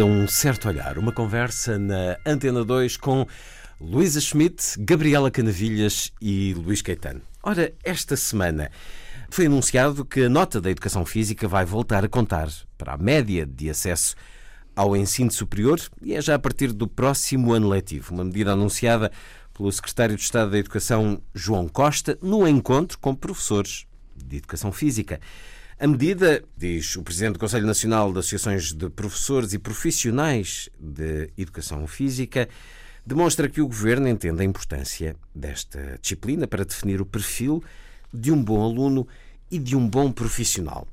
a um certo olhar, uma conversa na Antena 2 com Luísa Schmidt, Gabriela Canavilhas e Luís Caetano. Ora, esta semana foi anunciado que a nota da educação física vai voltar a contar para a média de acesso ao ensino superior e é já a partir do próximo ano letivo, uma medida anunciada pelo secretário de Estado da Educação, João Costa, no encontro com professores de educação física. A medida, diz o Presidente do Conselho Nacional de Associações de Professores e Profissionais de Educação Física, demonstra que o Governo entende a importância desta disciplina para definir o perfil de um bom aluno e de um bom profissional.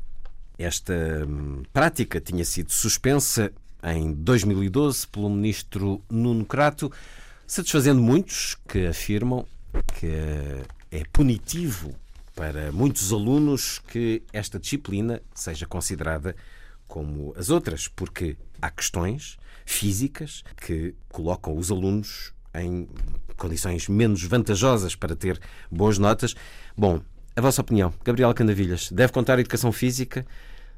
Esta hum, prática tinha sido suspensa em 2012 pelo Ministro Nuno Crato, satisfazendo muitos que afirmam que é punitivo para muitos alunos que esta disciplina seja considerada como as outras, porque há questões físicas que colocam os alunos em condições menos vantajosas para ter boas notas. Bom, a vossa opinião, Gabriela Candavilhas, deve contar a educação física?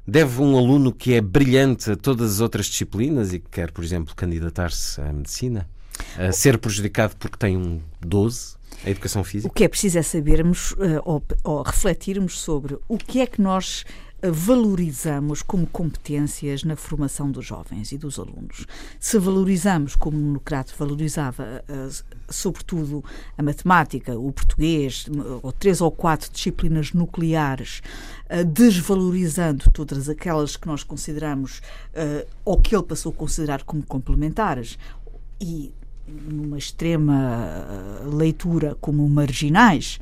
Deve um aluno que é brilhante a todas as outras disciplinas e que quer, por exemplo, candidatar-se à medicina, a ser prejudicado porque tem um 12? A educação física? O que é preciso é sabermos uh, ou, ou, refletirmos sobre o que é que nós uh, valorizamos como competências na formação dos jovens e dos alunos. Se valorizamos, como o Nocrato valorizava, uh, sobretudo a matemática, o português, ou três ou quatro disciplinas nucleares, desvalorizando todas aquelas que nós consideramos, ou que ele passou a considerar como complementares, e numa extrema leitura como marginais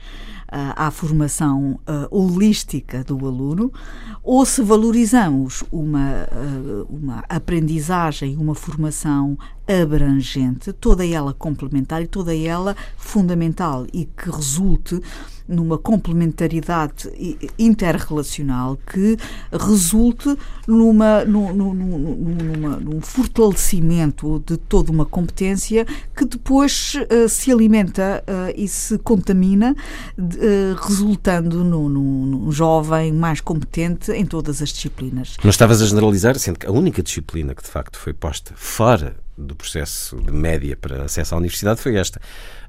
à formação holística do aluno, ou se valorizamos uma, uma aprendizagem, uma formação abrangente, toda ela complementar e toda ela fundamental e que resulte numa complementaridade interrelacional que resulte numa, num, numa, num fortalecimento de toda uma competência que depois uh, se alimenta uh, e se contamina, uh, resultando num, num, jovem mais competente em todas as disciplinas. Não estavas a generalizar, sendo que a única disciplina que de facto foi posta fora do processo de média para acesso à universidade foi esta,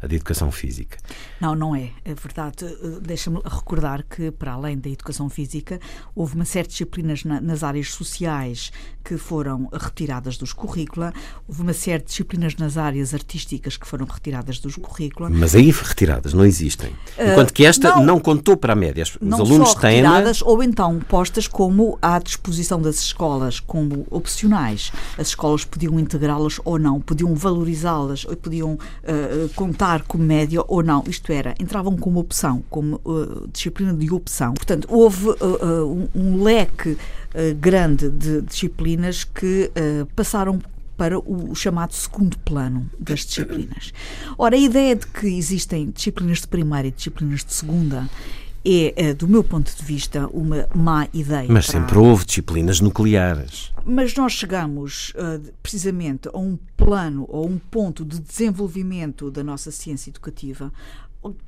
a de educação física. Não, não é. É verdade. Deixa-me recordar que, para além da educação física, houve uma série de disciplinas na, nas áreas sociais que foram retiradas dos currícula, houve uma série de disciplinas nas áreas artísticas que foram retiradas dos currícula. Mas aí retiradas não existem. Enquanto que esta não, não contou para a média. Os não alunos só têm. retiradas ou então postas como à disposição das escolas, como opcionais. As escolas podiam integrá-las ou não, podiam valorizá-las, ou podiam uh, contar como média ou não. Isto era, entravam como opção, como uh, disciplina de opção. Portanto, houve uh, um, um, leque grande de disciplinas que passaram para o chamado segundo plano das disciplinas. Ora, a ideia de que existem disciplinas de primária e disciplinas de segunda é, é, do meu ponto de vista, uma má ideia. Mas para... sempre houve disciplinas nucleares. Mas nós chegamos uh, precisamente a um plano ou um ponto de desenvolvimento da nossa ciência educativa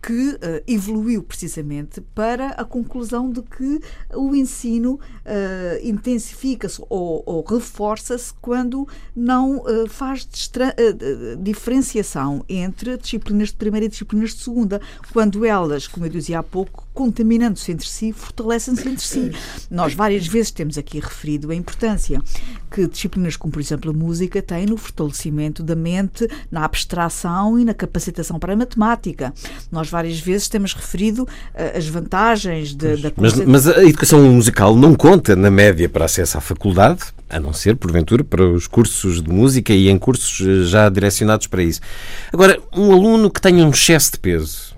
que uh, evoluiu precisamente para a conclusão de que o ensino uh, intensifica-se ou, ou reforça-se quando não uh, faz diferenciação entre disciplinas de primeira e disciplinas de segunda, quando elas, como eu dizia há pouco, contaminando-se entre si, fortalecem-se entre si. Nós várias vezes temos aqui referido a importância que disciplinas como, por exemplo, a música têm no fortalecimento da mente, na abstração e na capacitação para a matemática. Nós várias vezes temos referido uh, as vantagens de, da mas, mas a educação musical não conta na média para acesso à faculdade, a não ser, porventura, para os cursos de música e em cursos eh, já direcionados para isso. Agora, um aluno que tenha um excesso de peso,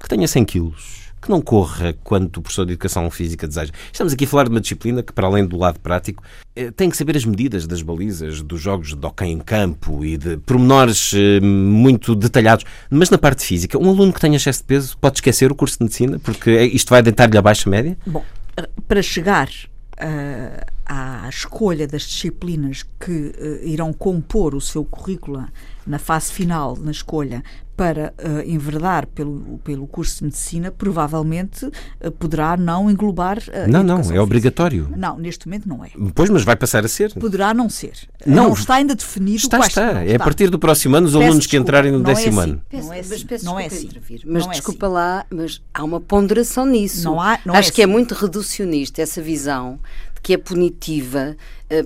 que tenha 100 quilos, que não corra quanto o professor de Educação Física deseja. Estamos aqui a falar de uma disciplina que, para além do lado prático, eh, tem que saber as medidas das balizas, dos jogos de hockey em campo e de pormenores eh, muito detalhados. Mas na parte física, um aluno que tenha excesso de peso pode esquecer o curso de medicina porque isto vai deitar-lhe abaixo a média? Bom, para chegar uh, à escolha das disciplinas que uh, irão compor o seu currículo na fase final, na escolha, para uh, enverdar pelo, pelo curso de medicina, provavelmente uh, poderá não englobar. Uh, não, não, é obrigatório. Não, neste momento não é. Pois, mas vai passar a ser. Poderá não ser. Não, não está ainda definido. Está, está. É a partir do próximo ano os peço alunos desculpa, que entrarem no é décimo assim. ano. Peço, não é assim. Mas, peço não é assim. Mas não desculpa é assim. lá, mas há uma ponderação nisso. Não há, não Acho é que é assim. é muito reducionista essa visão de que é punitiva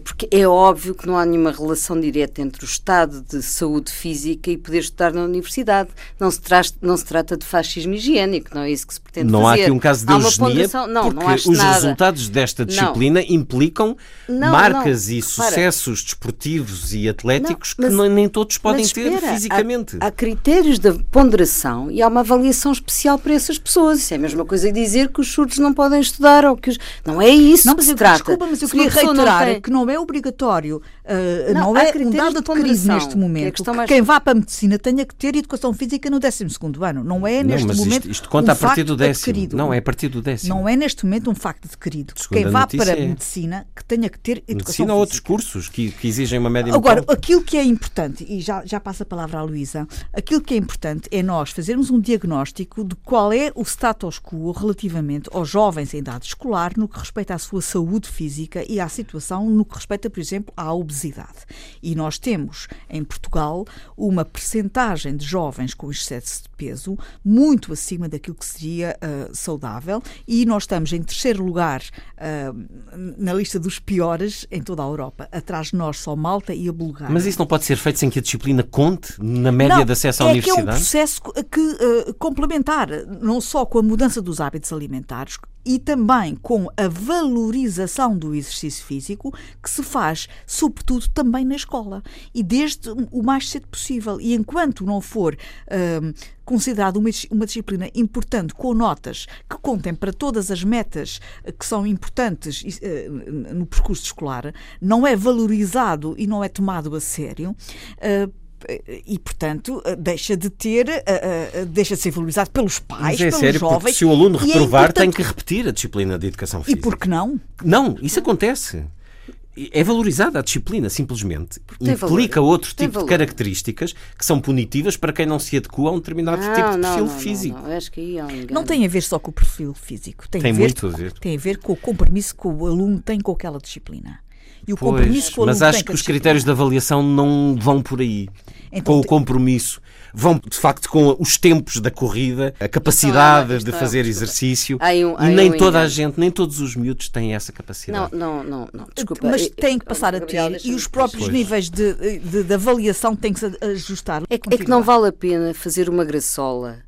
porque é óbvio que não há nenhuma relação direta entre o estado de saúde física e poder estudar na universidade. Não se, tra não se trata de fascismo higiênico, não é isso que se pretende não fazer. Não há aqui um caso de eugenia, não, porque não os nada. resultados desta disciplina não. implicam não, marcas não. e sucessos Para. desportivos e atléticos mas, que nem todos podem espera, ter fisicamente. Há, há, critérios de ponderação e há uma avaliação especial para essas pessoas. Isso é a mesma coisa que dizer que os surdos não podem estudar ou que os... Não é isso não, que se eu, trata. Desculpa, mas eu queria reiterar tem... que não é obrigatório, uh, não, não é um dado adquirido neste momento. Que, é mais... quem vá para a medicina tenha que ter educação física no 12 ano. Não é neste não, momento. Isto, isto conta um a partir do décimo. Adquirido. Não, é a partir do décimo. Não é neste momento um facto adquirido. Segunda quem vá para a é. medicina que tenha que ter educação medicina física. ou outros cursos que, que exigem uma média Agora, mental. aquilo que é importante, e já, já passa a palavra à Luísa, aquilo que é importante é nós fazermos um diagnóstico de qual é o status quo relativamente aos jovens em idade escolar no que respeita à sua saúde física e à situação no que respeita, por exemplo, à obesidade. E nós temos em Portugal uma percentagem de jovens com excesso de peso muito acima daquilo que seria uh, saudável e nós estamos em terceiro lugar uh, na lista dos piores em toda a Europa. Atrás de nós só Malta e a Bulgária. Mas isso não pode ser feito sem que a disciplina conte na média não, de acesso à é universidade? Que é um processo que, uh, complementar, não só com a mudança dos hábitos alimentares, e também com a valorização do exercício físico que se faz, sobretudo, também na escola e desde o mais cedo possível. E enquanto não for uh, considerado uma, uma, disciplina importante com notas que contem para todas as metas que são importantes uh, no percurso escolar, não é valorizado e não é tomado a sério. Uh, e, portanto, deixa de ter, uh, uh, deixa de ser valorizado pelos pais, Mas é pelos sério, jovens. se o aluno reprovar, é tem que repetir a disciplina de educação física. E por que não? Não, isso acontece. É valorizada a disciplina, simplesmente. Implica valor. outro tipo de características que são punitivas para quem não se adequa a um determinado não, tipo de não, perfil não, físico. Não, acho que aí há um engano. Não tem a ver só com o perfil físico. Tem, Tem a ver, muito a ver. Tem a ver com o compromisso que o aluno tem com aquela disciplina. E o Pois, compromisso que o aluno mas acho com que a os critérios de avaliação não vão por aí. Então, com o compromisso. Vão, de facto, com os tempos da corrida, a capacidade isto de é- fazer exercício. Um- e nem um toda a gente, nem todos os miúdos têm essa capacidade. não, não, não. Desculpa. mas Eu- tem que eu- passar a ter e os próprios Pois. níveis de, de, de avaliação têm que se ajustar. É que, é que não vale a pena fazer uma graçola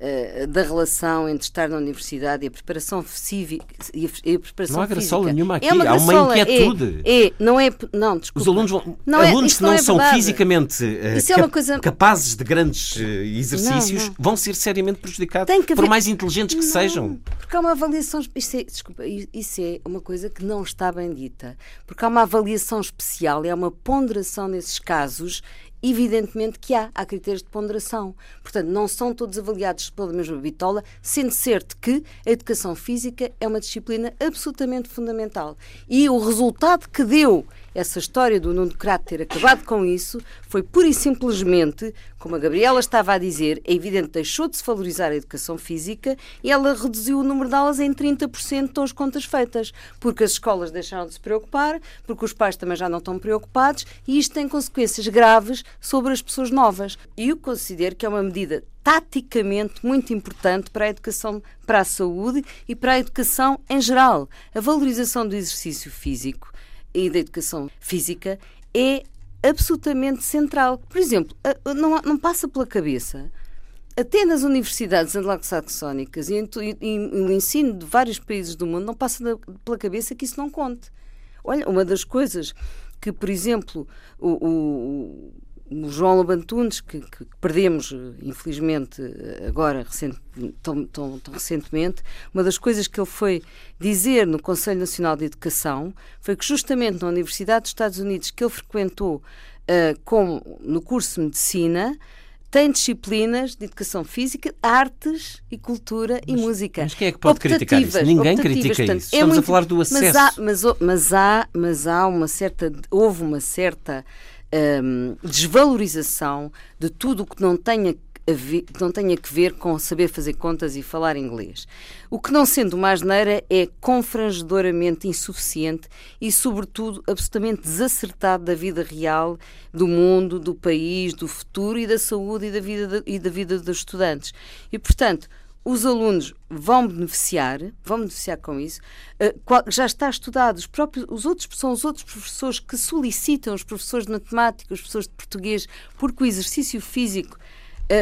eh, da relação entre estar na universidade e a preparação cívica e a, e a preparação Não há graçola física. nenhuma aqui, É uma há uma graçola, é- inquietude. É, não é, não, desculpa. Os alunos, vão, Não é- alunos que não, é são fisicamente é cap- coisa- capazes de grandes eh, exercícios Não, não. vão ser seriamente prejudicados, que por haver- mais inteligentes que Não, sejam. Porque há uma avaliação. Isso é, desculpa, isso é uma coisa que não está bem dita. Porque há uma avaliação especial e há uma ponderação nesses casos. Evidentemente que há, há critérios de ponderação. Portanto, não são todos avaliados pela mesma bitola, sendo certo que a educação física é uma disciplina absolutamente fundamental. E o resultado que deu essa história do Nuno Crato ter acabado com isso foi pura e simplesmente, como a Gabriela estava a dizer, é evidente deixou de se valorizar a educação física e ela reduziu o número de aulas em 30% estão as contas feitas, porque as escolas deixaram de se preocupar, porque os pais também já não estão preocupados e isto tem consequências graves sobre as pessoas novas. E eu considero que é uma medida taticamente muito importante para a educação, para a saúde e para a educação em geral. A valorização do exercício físico e da educação física é absolutamente central. Por exemplo, não, passa pela cabeça, até nas universidades anglo-saxónicas e, no ensino de vários países do mundo, não passa pela cabeça que isso não conte. Olha, uma das coisas que, por exemplo, o, o- o João Lobantunes, que, que, perdemos, infelizmente, agora, tão, tão, tão, recentemente, uma das coisas que ele foi dizer no Conselho Nacional de Educação foi que, justamente na Universidade dos Estados Unidos, que ele frequentou uh, com, no curso de Medicina, tem disciplinas de educação física, artes e cultura mas, e música. Mas quem é que pode criticar isso? Ninguém critica portanto, isso. É Estamos é muito, a falar do acesso. Mas há, mas, mas, há, mas há uma certa. Houve uma certa um, desvalorização de tudo o que não tenha não tenha que ver com saber fazer contas e falar inglês. O que, não sendo uma asneira, é confrangedoramente insuficiente e, sobretudo, absolutamente desacertado da vida real, do mundo, do país, do futuro e da saúde e da vida, de, e da vida dos estudantes. E, portanto, os alunos vão beneficiar, vão beneficiar com isso. Uh, já está estudado, os próprios, os outros são os outros professores que solicitam, os professores de matemática, os professores de português, porque o exercício físico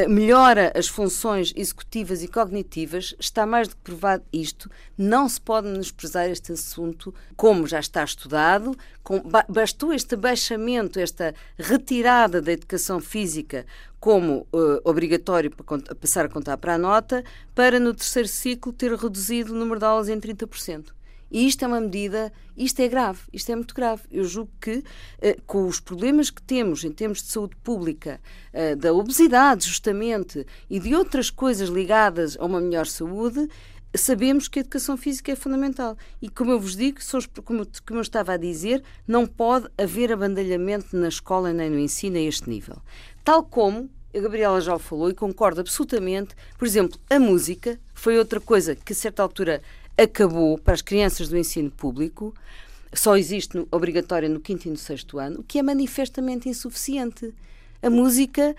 melhora as funções executivas e cognitivas, está mais do que provado isto, não se pode menosprezar este assunto, como já está estudado, com, bastou este abaixamento, esta retirada da educação física como uh, obrigatório para passar a contar para a nota, para no terceiro ciclo ter reduzido o número de aulas em 30%. E isto é uma medida, isto é grave, isto é muito grave. Eu julgo que, eh, com os problemas que temos em termos de saúde pública, eh, da obesidade, justamente, e de outras coisas ligadas a uma melhor saúde, sabemos que a educação física é fundamental. E, como eu vos digo, como, eu estava a dizer, não pode haver abandalhamento na escola nem no ensino a este nível. Tal como a Gabriela já o falou e concordo absolutamente. Por exemplo, a música foi outra coisa que, a certa altura, acabou para as crianças do ensino público, só existe no, obrigatória no quinto e no sexto ano, o que é manifestamente insuficiente. A música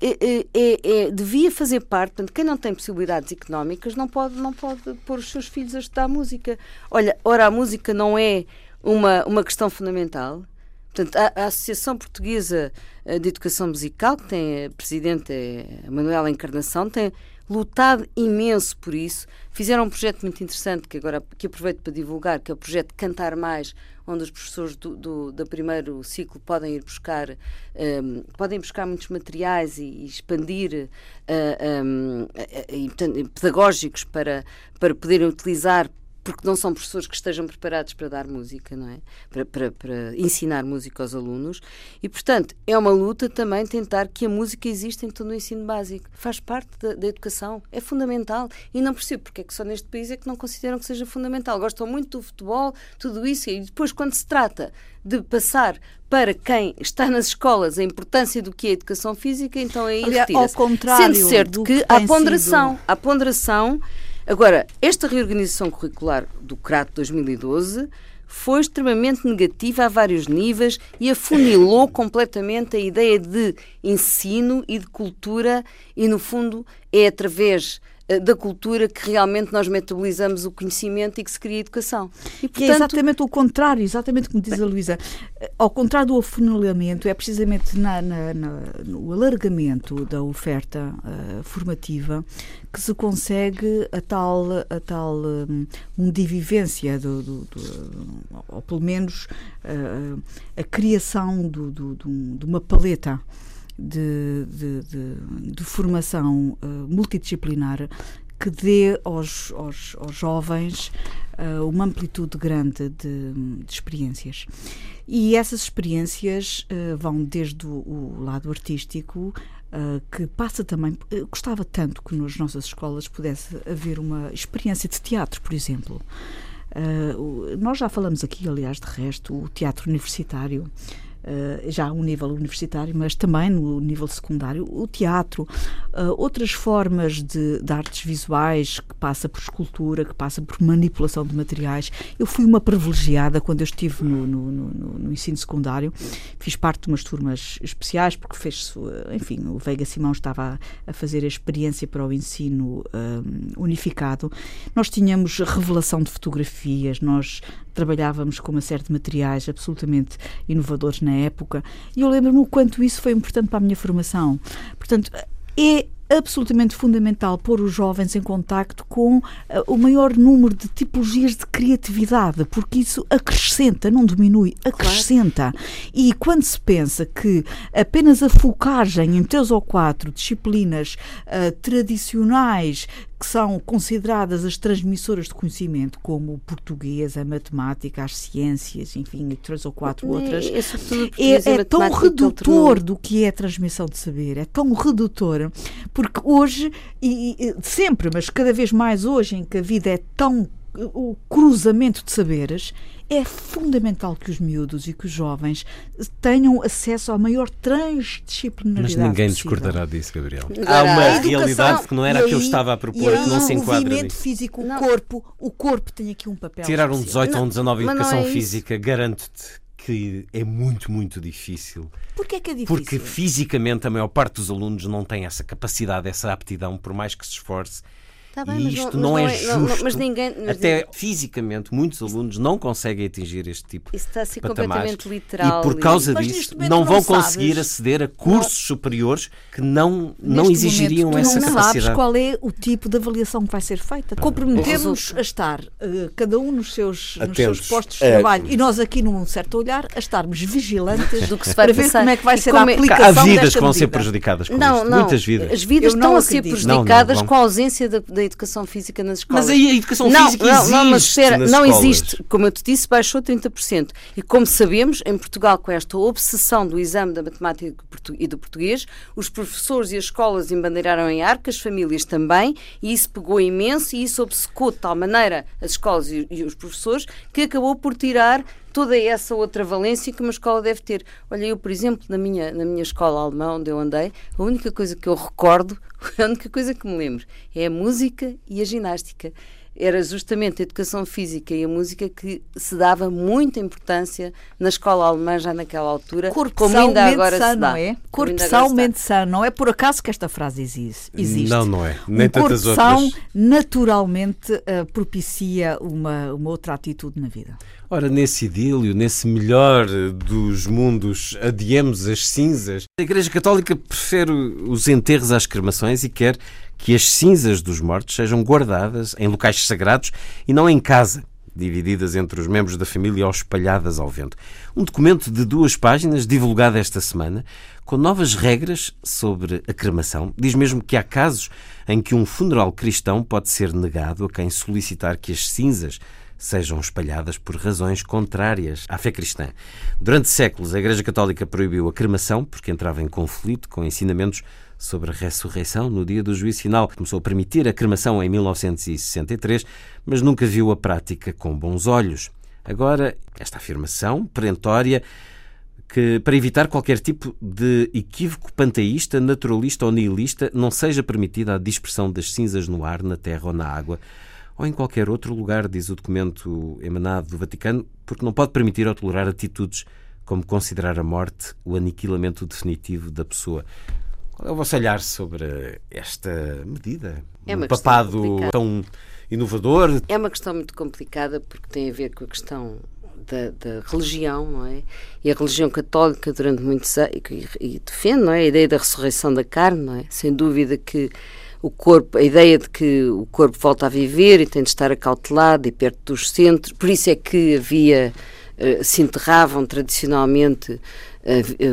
é, é, é, devia fazer parte, portanto, quem não tem possibilidades económicas não pode, não pode pôr os seus filhos a estudar música. Olha, ora, a música não é uma, uma questão fundamental. Portanto, a, a Associação Portuguesa de Educação Musical, que tem a presidente a Manuela Encarnação, tem lutado imenso por isso. Fizeram um projeto muito interessante que agora que aproveito para divulgar, que é o projeto Cantar Mais, onde os professores do, do, do primeiro ciclo podem ir buscar, um, podem buscar muitos materiais e, e expandir uh, um, uh, pedagógicos para, para poderem utilizar porque não são professores que estejam preparados para dar música, não é? Para, para, para, ensinar música aos alunos. E, portanto, é uma luta também tentar que a música exista em todo o ensino básico. Faz parte da, da, educação, é fundamental. E não percebo porque é que só neste país é que não consideram que seja fundamental. Gostam muito do futebol, tudo isso, e depois, quando se trata de passar para quem está nas escolas a importância do que é a educação física, então aí retira-se. Sendo certo que há ponderação, sido... há ponderação Agora, esta reorganização curricular do CRAT 2012 foi extremamente negativa a vários níveis e afunilou completamente a ideia de ensino e de cultura, e, no fundo, é através da cultura que realmente nós metabolizamos o conhecimento e que se cria educação. E, portanto... é exatamente o contrário, exatamente como diz a Luísa. Eh, ao contrário do afunilamento, é precisamente na, na, na, no alargamento da oferta uh, formativa que se consegue a tal, a tal um, mundivivência, do, do, do, ou pelo menos uh, a criação do, de uma paleta de, de, de, de formação uh, multidisciplinar que dê aos, aos, aos jovens uh, uma amplitude grande de, de, experiências. E essas experiências uh, vão desde o, o lado artístico, uh, que passa também. gostava tanto que nas nossas escolas pudesse haver uma experiência de teatro, por exemplo. nós já falamos aqui, aliás, de resto, o teatro universitário uh, já um nível universitário, mas também no nível secundário, o teatro, uh, outras formas de, de, artes visuais que passa por escultura, que passa por manipulação de materiais. Eu fui uma privilegiada quando eu estive no, no, no, no ensino secundário, fiz parte de umas turmas especiais, porque fez, enfim, o Veiga Simão estava a, a fazer a experiência para o ensino um, unificado. Nós tínhamos revelação de fotografias, nós trabalhávamos com uma série de materiais absolutamente inovadores na época, e eu lembro-me o quanto isso foi importante para a minha formação. Portanto, é absolutamente fundamental pôr os jovens em contacto com uh, o maior número de tipologias de criatividade, porque isso acrescenta, não diminui, acrescenta. Claro. E quando se pensa que apenas a focagem em três ou quatro disciplinas uh, tradicionais que são consideradas as transmissoras de conhecimento, como o português, a matemática, as ciências, enfim, e três ou quatro outras, é, é, é tão redutor do que é a transmissão de saber, é tão redutor, porque hoje, e, e sempre, mas cada vez mais hoje, em que a vida é tão o cruzamento de saberes, é fundamental que os miúdos e que os jovens tenham acesso à maior transdisciplinaridade. Mas ninguém possível. discordará disso, Gabriel. Há uma realidade que não era a que eu estava a propor, que não se enquadra. O movimento físico, o corpo, o corpo tem aqui um papel. Tirar um 18 ou um 19 em educação é física, garanto-te que é muito, muito difícil. Porquê é que é difícil? Porque fisicamente a maior parte dos alunos não tem essa capacidade, essa aptidão, por mais que se esforce Tá bem, e isto não, não, é justo. Não, mas ninguém, mas Até ninguém... fisicamente, muitos alunos não conseguem atingir este tipo Isso está a ser completamente literal. E por causa e... disso, não vão conseguir sabes. aceder a cursos superiores que não, não exigiriam momento, essa não capacidade. sabes qual é o tipo de avaliação que vai ser feita. Ah, Comprometemos a estar, uh, cada um nos seus, nos seus postos de é, trabalho, e nós aqui num certo olhar, a estarmos vigilantes do que se vai para ver como é que vai ser a é- aplicação Há vidas que vão ser prejudicadas com não, isto. Não, Muitas vidas. As vidas estão a ser prejudicadas com a ausência da, da educação física nas escolas. Mas aí a educação não, física não, existe. Não, mas espera, não escolas. existe. Como eu te disse, baixou 30%. E como sabemos, em Portugal, com esta obsessão do exame da matemática e do português, os professores e as escolas embandeiraram em arco, as famílias também, e isso pegou imenso e isso obcecou de tal maneira as escolas e, e os professores que acabou por tirar toda essa outra valência que uma escola deve ter. Olha, eu, por exemplo, na minha, na minha escola alemã onde eu andei, a única coisa que eu recordo, a única coisa que me lembro, é a música e a ginástica era justamente a educação física e a música que se dava muita importância na escola alemã já naquela altura, Corpo como ainda agora se dá. Não é? Corpo são, mente sano. Não é por acaso que esta frase existe. Não, não é. Nem um tantas corpo são naturalmente uh, propicia uma, uma outra atitude na vida. Ora, nesse idílio, nesse melhor dos mundos, adiemos as cinzas. A Igreja Católica prefere os enterros às cremações e quer que as cinzas dos mortos sejam guardadas em locais sagrados e não em casa, divididas entre os membros da família ou espalhadas ao vento. Um documento de duas páginas, divulgado esta semana, com novas regras sobre a cremação. Diz mesmo que há casos em que um funeral cristão pode ser negado a quem solicitar que as cinzas sejam espalhadas por razões contrárias à fé cristã. Durante séculos, a Igreja Católica proibiu a cremação porque entrava em conflito com ensinamentos sobre a ressurreição no dia do juízo final. Começou a permitir a cremação em 1963, mas nunca viu a prática com bons olhos. Agora, esta afirmação perentória que, para evitar qualquer tipo de equívoco panteísta, naturalista ou nihilista, não seja permitida a dispersão das cinzas no ar, na terra ou na água, ou em qualquer outro lugar, diz o documento emanado do Vaticano, porque não pode permitir ou tolerar atitudes como considerar a morte o aniquilamento definitivo da pessoa. Qual é o vosso olhar sobre esta medida? É um papado tão inovador? É uma questão muito complicada porque tem a ver com a questão da, da, religião, não é? E a religião católica durante muitos anos e, e, defende, não é? A ideia da ressurreição da carne, não é? Sem dúvida que o corpo, a ideia de que o corpo volta a viver e tem de estar acautelado e perto dos centros, por isso é que havia, uh, se enterravam tradicionalmente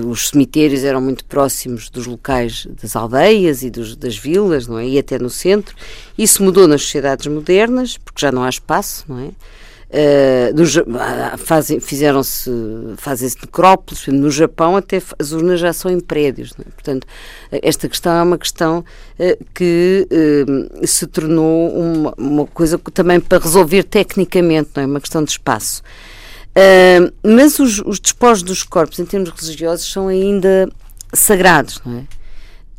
os cemitérios eram muito próximos dos locais das aldeias e dos, das vilas, não é? E até no centro. Isso mudou nas sociedades modernas, porque já não há espaço, não é? Uh, fizeram-se fazem-se necrópolis no Japão até as urnas já são em prédios é? portanto esta questão é uma questão uh, que uh, se tornou uma, uma, coisa também para resolver tecnicamente não é uma questão de espaço Uh, mas os, os despojos dos corpos, em termos religiosos, são ainda sagrados, não é?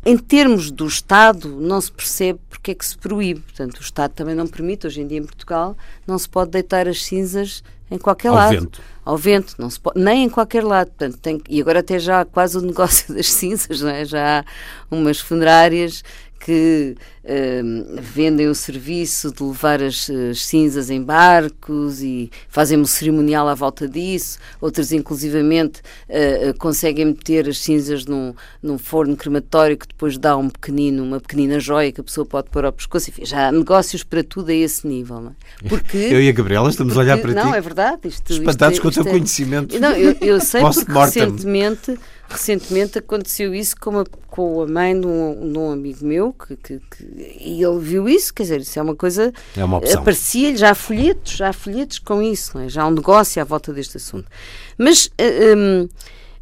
Em termos do Estado, não se percebe porque é que se proíbe. Portanto, o Estado também não permite, hoje em dia em Portugal, não se pode deitar as cinzas em qualquer ao lado. Vento. Ao vento. Não se pode, nem em qualquer lado. Portanto, tem, e agora até já há quase o negócio das cinzas, não é? Já há umas funerárias que uh, vendem o serviço de levar as, as, cinzas em barcos e fazem um cerimonial à volta disso, outras inclusivamente uh, conseguem meter as cinzas num, num forno crematório que depois dá um pequenino, uma pequenina joia que a pessoa pode pôr ao pescoço. Enfim, já há negócios para tudo a esse nível. Não é? porque, eu e a Gabriela estamos porque, a olhar para não, ti. Não, é verdade. Isto, espantados isto, com o teu é, conhecimento. Não, eu, eu sei porque recentemente recentemente aconteceu isso com, a, com a mãe de um, de um amigo meu que, que, que, e ele viu isso, quer dizer, isso é uma coisa é uma opção. aparecia-lhe, já há folhetos, já há folhetos com isso, é? já há um negócio à volta deste assunto. Mas um,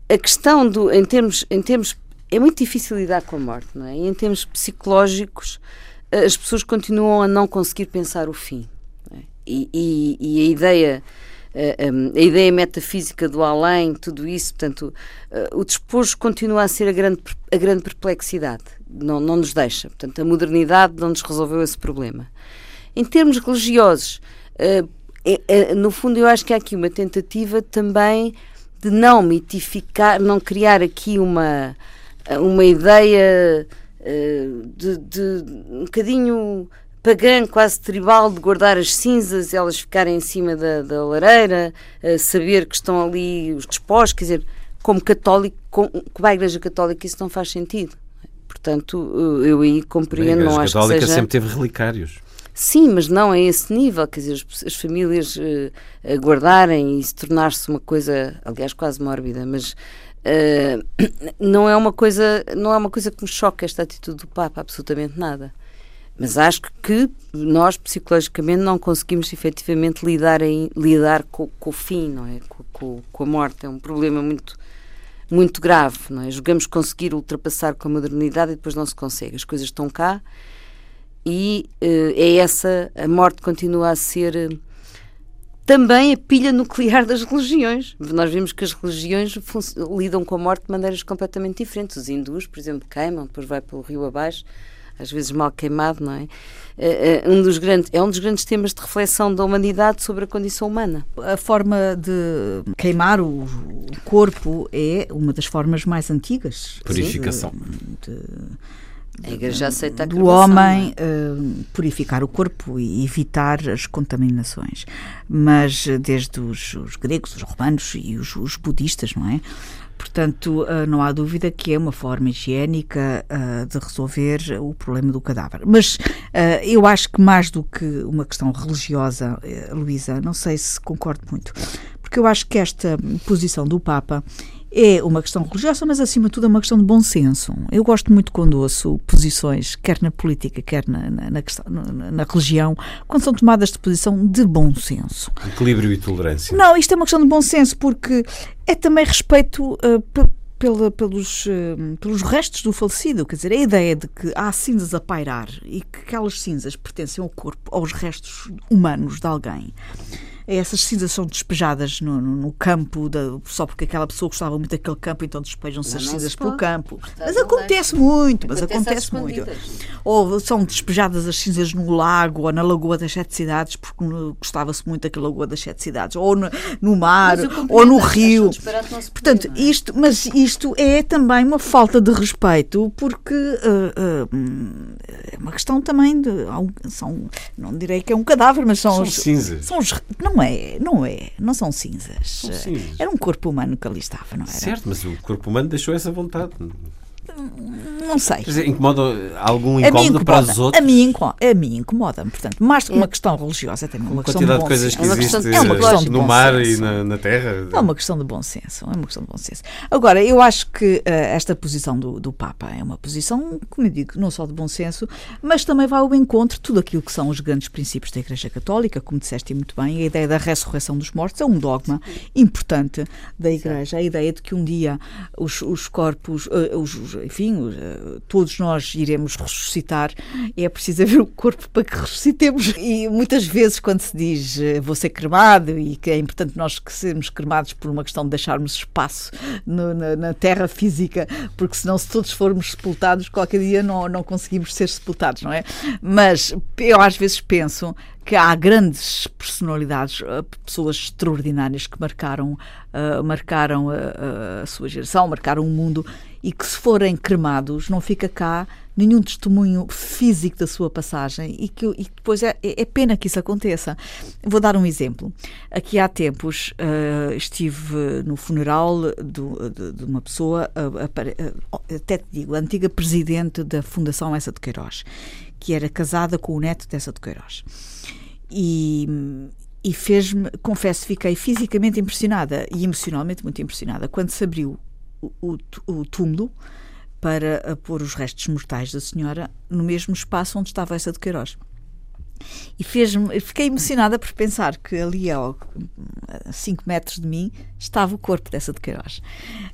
a questão do, em termos, em termos, é muito difícil lidar com a morte, não é? E em termos psicológicos, as pessoas continuam a não conseguir pensar o fim. É? E, e, e a ideia a, a, ideia metafísica do além, tudo isso, portanto, o despojo continua a ser a grande, a grande perplexidade, não, não nos deixa. Portanto, a modernidade não nos resolveu esse problema. Em termos religiosos, é, é, no fundo, eu acho que há aqui uma tentativa também de não mitificar, não criar aqui uma, uma ideia de, de um bocadinho pagã, quase tribal, de guardar as cinzas, elas ficarem em cima da, da lareira, saber que estão ali os despojos, quer dizer, como católico, como, como a Igreja Católica isso não faz sentido. Portanto, eu aí compreendo, não acho que seja... A Igreja Católica sempre teve relicários. Sim, mas não a esse nível, quer dizer, as, as famílias uh, guardarem e se tornar-se uma coisa, aliás, quase mórbida, mas uh, não é uma coisa, não é uma coisa que me choque esta atitude do Papa, absolutamente nada. Mas acho que nós, psicologicamente, não conseguimos efetivamente lidar, em, lidar com, com o fim, não é? Com, com, com, a morte. É um problema muito, muito grave, não é? Jogamos conseguir ultrapassar com a modernidade e depois não se consegue. As coisas estão cá e uh, é essa, a morte continua a ser uh, também a pilha nuclear das religiões. Nós vimos que as religiões lidam com a morte de maneiras completamente diferentes. Os hindus, por exemplo, queimam, depois vai pelo rio abaixo às vezes mal queimado, não é? É, é um dos grandes, é um dos grandes temas de reflexão da humanidade sobre a condição humana. A forma de queimar o corpo é uma das formas mais antigas. Purificação. De, de, a Igreja aceita a do homem uh, purificar o corpo e evitar as contaminações. Mas desde os, os gregos, os romanos e os, os budistas, não é? Portanto, eh, não há dúvida que é uma forma higiênica eh, de resolver o problema do cadáver. Mas eh, eu acho que mais do que uma questão religiosa, Luísa, não sei se concordo muito, porque eu acho que esta posição do Papa é uma questão religiosa, mas acima de tudo é uma questão de bom senso. Eu gosto muito quando ouço posições, quer na política, quer na, na, na, questão, na, na religião, quando são tomadas de posição de bom senso. Equilíbrio e tolerância. Não, isto é uma questão de bom senso, porque é também respeito. Uh, pela, pelos, uh, pelos restos do falecido. Quer dizer, a ideia de que há cinzas a pairar e que aquelas cinzas pertencem ao corpo, aos restos humanos de alguém essas cinzas são despejadas no, no, no campo, da, só porque aquela pessoa gostava muito daquele campo, então despejam-se as cinzas pelo campo. Mas acontece muito, mas acontece, muito. Ou são despejadas as cinzas no lago ou na Lagoa das Sete Cidades, porque gostava-se muito daquela Lagoa das Sete Cidades, ou no, no mar, ou no rio. Portanto, é? isto, mas isto é também uma falta de respeito, porque uh, uh, é uma questão também de. São, não direi que é um cadáver, mas são, são os, cinzas. São os, não não é, não é, não são cinzas. São cinzas. Era um corpo humano que ali estava, não era? Certo, mas o corpo humano deixou essa vontade. Não sei. Quer dizer, incomoda algum incómodo para os outros? A mim, incomoda, a mim incomoda-me. Portanto, mais do que uma questão religiosa, é também uma, questão de bom de coisas que é existe é uma questão de no mar senso. e na, na, terra. É uma questão de bom senso. É uma questão de bom senso. Agora, eu acho que uh, esta posição do, do Papa é uma posição, como eu digo, não só de bom senso, mas também vai ao encontro de tudo aquilo que são os grandes princípios da Igreja Católica, como disseste muito bem, a ideia da ressurreição dos mortos é um dogma importante da Igreja. A ideia de que um dia os, os corpos, uh, os, enfim, os, todos nós iremos ressuscitar, é preciso haver o corpo para que ressuscitemos. E muitas vezes, quando se diz eh, vou ser cremado e que é importante nós que sermos cremados por uma questão de deixarmos espaço no, na, na, terra física, porque senão, se todos formos sepultados, qualquer dia não, não conseguimos ser sepultados, não é? Mas eu às vezes penso que há grandes personalidades, eh, pessoas extraordinárias que marcaram, uh, marcaram a, a, sua geração, marcaram o mundo e que, se forem cremados, não fica cá nenhum testemunho físico da sua passagem e que, e depois é, é, é, pena que isso aconteça. Vou dar um exemplo. Aqui há tempos uh, estive no funeral do, de, de, uma pessoa, uh, até te digo, a antiga presidente da Fundação Essa de Queiroz, que era casada com o neto dessa de Queiroz. E, e fez-me, confesso, fiquei fisicamente impressionada e emocionalmente muito impressionada quando se abriu o, o, o túmulo para pôr os restos mortais da senhora no mesmo espaço onde estava essa de Queiroz. E fez-me, fiquei emocionada por pensar que ali a 5 metros de mim estava o corpo dessa de Queiroz.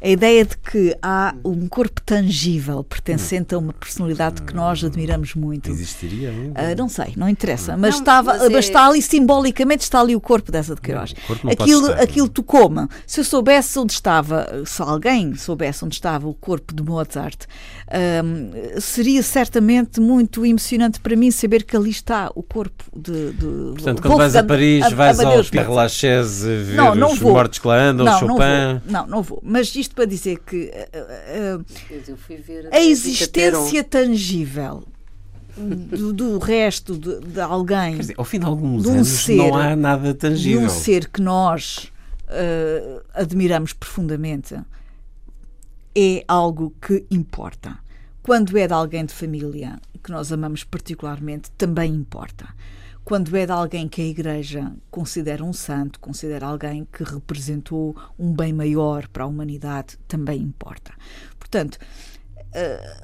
A ideia de que há um corpo tangível pertencente a uma personalidade que nós admiramos muito. Existiria ainda? Uh, não sei, não interessa. Mas, não, estava, mas, é... mas, está ali simbolicamente, está ali o corpo dessa de Queiroz. Aquilo estar, aquilo tocou-me. Se eu soubesse onde estava, se alguém soubesse onde estava o corpo de Mozart, um, seria certamente muito emocionante para mim saber que ali está o corpo de. de Portanto, quando vais a Paris, a, vais a ao Père Lachaise ver não, não os vou. mortos que lá andam, não, Chopin. Não vou. não, não vou. Mas isto para dizer que uh, uh, a existência tangível do, do, resto de, de alguém. Dizer, ao fim de alguns de um anos ser, não há nada tangível. De um ser que nós uh, admiramos profundamente é algo que importa. Quando é de alguém de família que nós amamos particularmente, também importa. Quando é de alguém que a Igreja considera um santo, considera alguém que representou um bem maior para a humanidade, também importa. Portanto, eh,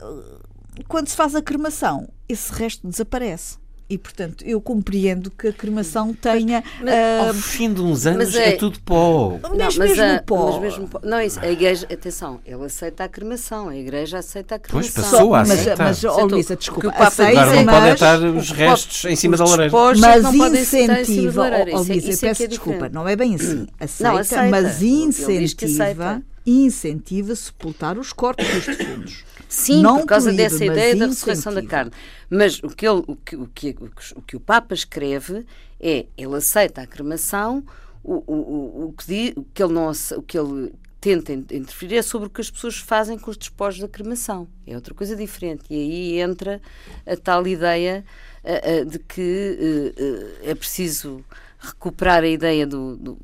quando se faz a cremação, esse resto desaparece. E, portanto, eu compreendo que a cremação tenha. Mas, mas, uh, ao fim de uns anos é, é, tudo pó. Não, mas, mesmo a, pó. Mas mesmo pó. Não, isso, a igreja, atenção, ele aceita a cremação, a igreja aceita a cremação. Pois passou a aceitar. Mas, mas oh, Luísa, desculpa. O aceita, Agora não pode estar os restos em cima da lareira. Mas incentiva, oh, Luísa, é, peço é desculpa, não é bem assim. Aceita, não, aceita. mas incentiva, incentiva sepultar os corpos dos defuntos. Sim, não por causa proíbe, dessa ideia da ressurreição da carne. Mas o que, ele, o, que, o, que, o que o Papa escreve é ele aceita a cremação, o, o, o, que, diz, o que ele não o que ele tenta interferir é sobre o que as pessoas fazem com os despojos da cremação. É outra coisa diferente. E aí entra a tal ideia uh, uh, de que uh, é preciso recuperar a ideia do, do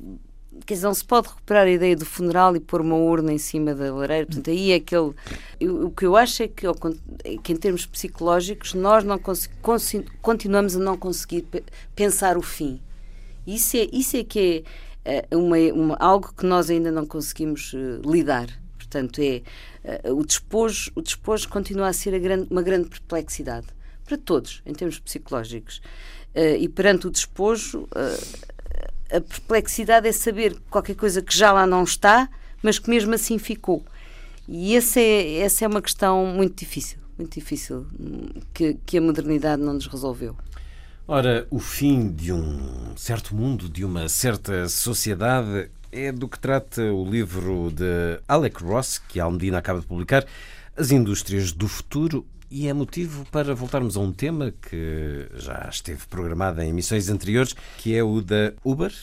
quer dizer, não se pode recuperar a ideia do funeral e pôr uma urna em cima da lareira. Portanto, aí é aquele. O que eu acho é que, é que, em termos psicológicos, nós não continuamos a não conseguir pensar o fim. Isso é, isso é que é eh, uma, uma, algo que nós ainda não conseguimos uh, lidar. Portanto, é uh, o despojo, o despojo continua a ser grande, uma grande perplexidade para todos, em termos psicológicos. Uh, e perante o despojo, a perplexidade é saber qualquer coisa que já lá não está, mas que mesmo assim ficou. E essa é, essa é uma questão muito difícil, muito difícil, que, que a modernidade não nos resolveu. Ora, o fim de um certo mundo, de uma certa sociedade, é do que trata o livro de Alec Ross, que a Almedina acaba de publicar, As Indústrias do Futuro, e é motivo para voltarmos a um tema que já esteve programado em emissões anteriores, que é o da Uber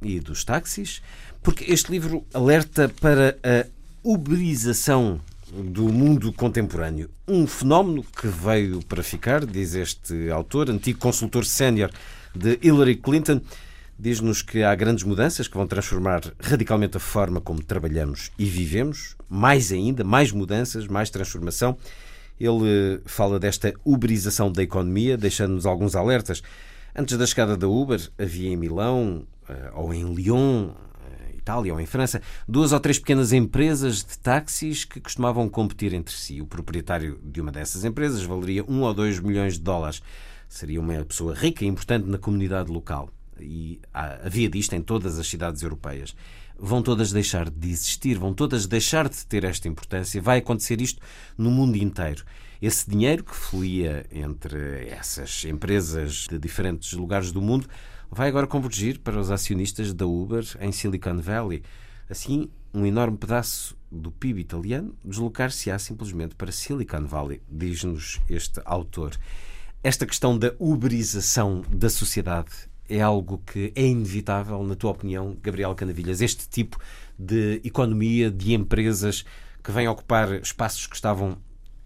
e dos táxis, porque este livro alerta para a uberização do mundo contemporâneo. Um fenómeno que veio para ficar, diz este autor, antigo consultor sénior de Hillary Clinton, diz-nos que há grandes mudanças que vão transformar radicalmente a forma como trabalhamos e vivemos, mais ainda, mais mudanças, mais transformação. Ele fala desta uberização da economia, deixando-nos alguns alertas. Antes da chegada da Uber, havia em Milão eh, ou em Lyon, eh, Itália ou em França, duas ou três pequenas empresas de táxis que costumavam competir entre si. O proprietário de uma dessas empresas valeria um ou dois milhões de dólares. Seria uma pessoa rica e importante na comunidade local. E havia disto em todas as cidades europeias vão todas deixar de existir, vão todas deixar de ter esta importância. Vai acontecer isto no mundo inteiro. Esse dinheiro que fluía entre essas empresas de diferentes lugares do mundo vai agora convergir para os acionistas da Uber em Silicon Valley. Assim, um enorme pedaço do PIB italiano deslocar-se-á simplesmente para Silicon Valley, diz-nos este autor. Esta questão da uberização da sociedade é algo que é inevitável, na tua opinião, Gabriel Canavilhas? Este tipo de economia, de empresas que vem ocupar espaços que estavam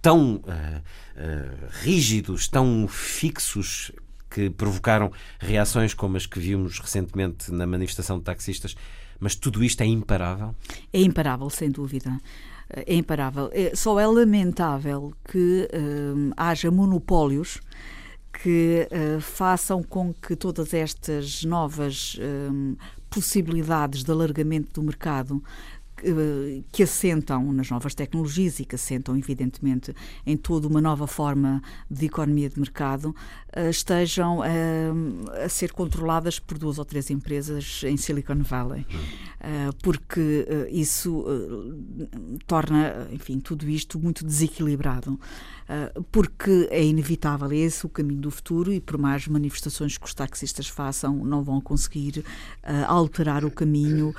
tão uh, uh, rígidos, tão fixos, que provocaram reações como as que vimos recentemente na manifestação de taxistas. Mas tudo isto é imparável? É imparável, sem dúvida. É imparável. Só é lamentável que uh, haja monopólios que uh, façam com que todas estas novas uh, possibilidades de alargamento do mercado eh, que assentam nas novas tecnologias e que assentam, evidentemente, em toda uma nova forma de economia de mercado, estejam eh, a ser controladas por duas ou três empresas em Silicon Valley. Porque isso torna, enfim, tudo isto muito desequilibrado. Porque é inevitável, é esse o caminho do futuro e por mais manifestações que os taxistas façam, não vão conseguir alterar o caminho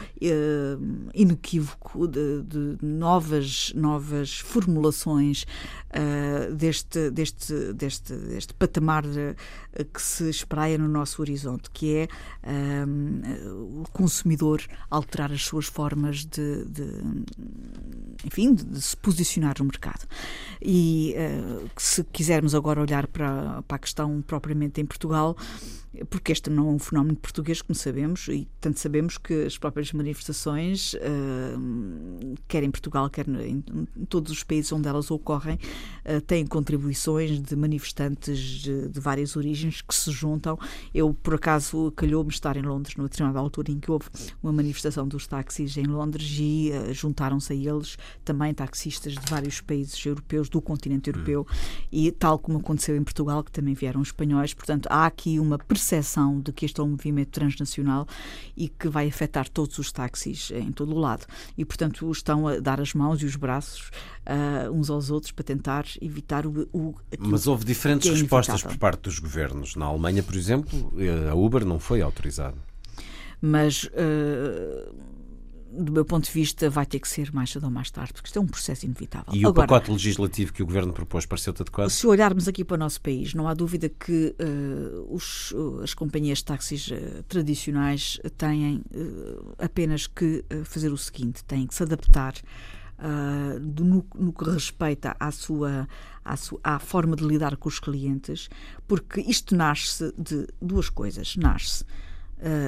inequívoco equívoco de, de novas, novas formulações deste, deste, deste, deste patamar de, que se espraia no nosso horizonte, que é uh, o consumidor alterar as suas formas de, de enfim, de, se posicionar no mercado. E uh, se quisermos agora olhar para, para a questão propriamente em Portugal, porque este não é um fenómeno português, como sabemos, e tanto sabemos que as próprias manifestações, uh, quer em Portugal, quer em, em, todos os países onde elas ocorrem, uh, têm contribuições de manifestantes de, de, várias origens que se juntam. Eu, por acaso, calhou-me estar em Londres numa determinada altura em que houve uma manifestação dos táxis em Londres e uh, juntaram-se a eles também taxistas de vários países europeus, do continente europeu, hum. e tal como aconteceu em Portugal, que também vieram espanhóis. Portanto, há aqui uma percepção de que este é um movimento transnacional e que vai afetar todos os táxis em todo o lado. E, portanto, estão a dar as mãos e os braços uh, uns aos outros para tentar evitar o. o Mas houve diferentes é respostas por parte dos governos. Na Alemanha, por exemplo, a Uber não foi autorizada. Mas. Uh, do meu ponto de vista, vai ter que ser mais cedo ou mais tarde, porque isto é um processo inevitável. E Agora, o pacote legislativo que o Governo propôs pareceu-te adequado? Se olharmos aqui para o nosso país, não há dúvida que uh, os, uh, as companhias de táxis uh, tradicionais têm apenas que fazer o seguinte: têm que se adaptar. Do, no, no, que respeita à sua, à sua à forma de lidar com os clientes, porque isto nasce de duas coisas. Nasce